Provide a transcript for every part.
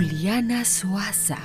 Juliana Suasa.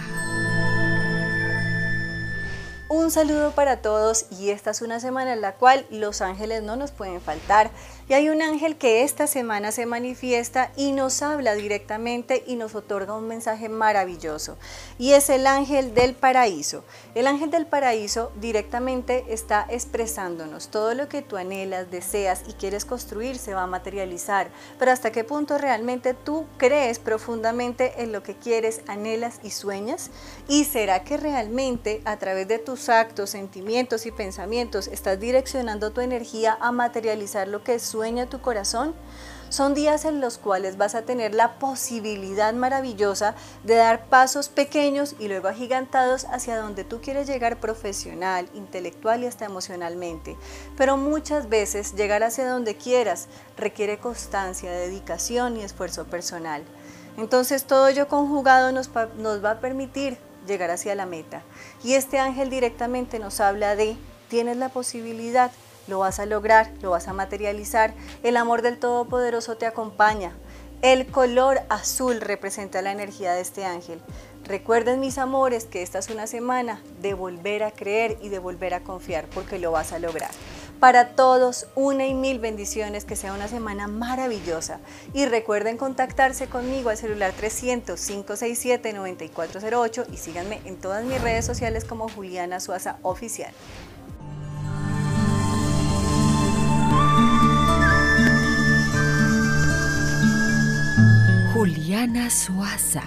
Un saludo para todos y esta es una semana en la cual los ángeles no nos pueden faltar. Y hay un ángel que esta semana se manifiesta y nos habla directamente y nos otorga un mensaje maravilloso. Y es el ángel del paraíso. El ángel del paraíso directamente está expresándonos todo lo que tú anhelas, deseas y quieres construir se va a materializar. Pero hasta qué punto realmente tú crees profundamente en lo que quieres, anhelas y sueñas. Y será que realmente a través de actos, sentimientos y pensamientos estás direccionando tu energía a materializar lo que sueña tu corazón? Son días en los cuales vas a tener la posibilidad maravillosa de dar pasos pequeños y luego agigantados hacia donde tú quieres llegar profesional, intelectual y hasta emocionalmente. Pero muchas veces llegar hacia donde quieras requiere constancia, dedicación y esfuerzo personal. Entonces todo ello conjugado nos va a permitir llegar hacia la meta. Y este ángel directamente nos habla de, tienes la posibilidad, lo vas a lograr, lo vas a materializar, el amor del Todopoderoso te acompaña. El color azul representa la energía de este ángel. Recuerden mis amores que esta es una semana de volver a creer y de volver a confiar porque lo vas a lograr. Para todos, una y mil bendiciones, que sea una semana maravillosa. Y recuerden contactarse conmigo al celular 300-567-9408 y síganme en todas mis redes sociales como Juliana Suaza Oficial. Juliana Suaza.